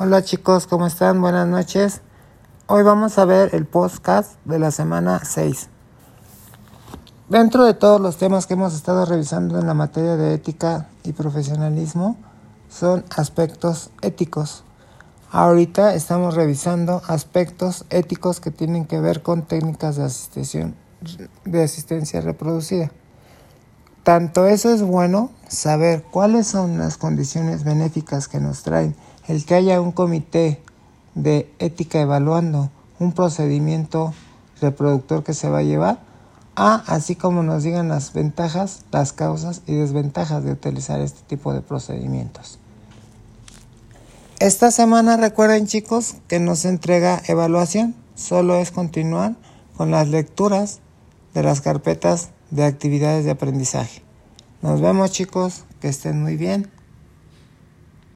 Hola chicos, ¿cómo están? Buenas noches. Hoy vamos a ver el podcast de la semana 6. Dentro de todos los temas que hemos estado revisando en la materia de ética y profesionalismo, son aspectos éticos. Ahorita estamos revisando aspectos éticos que tienen que ver con técnicas de asistencia, de asistencia reproducida. Tanto eso es bueno, saber cuáles son las condiciones benéficas que nos traen el que haya un comité de ética evaluando un procedimiento reproductor que se va a llevar, a así como nos digan las ventajas, las causas y desventajas de utilizar este tipo de procedimientos. Esta semana recuerden chicos que nos entrega evaluación, solo es continuar con las lecturas de las carpetas de actividades de aprendizaje. Nos vemos chicos, que estén muy bien.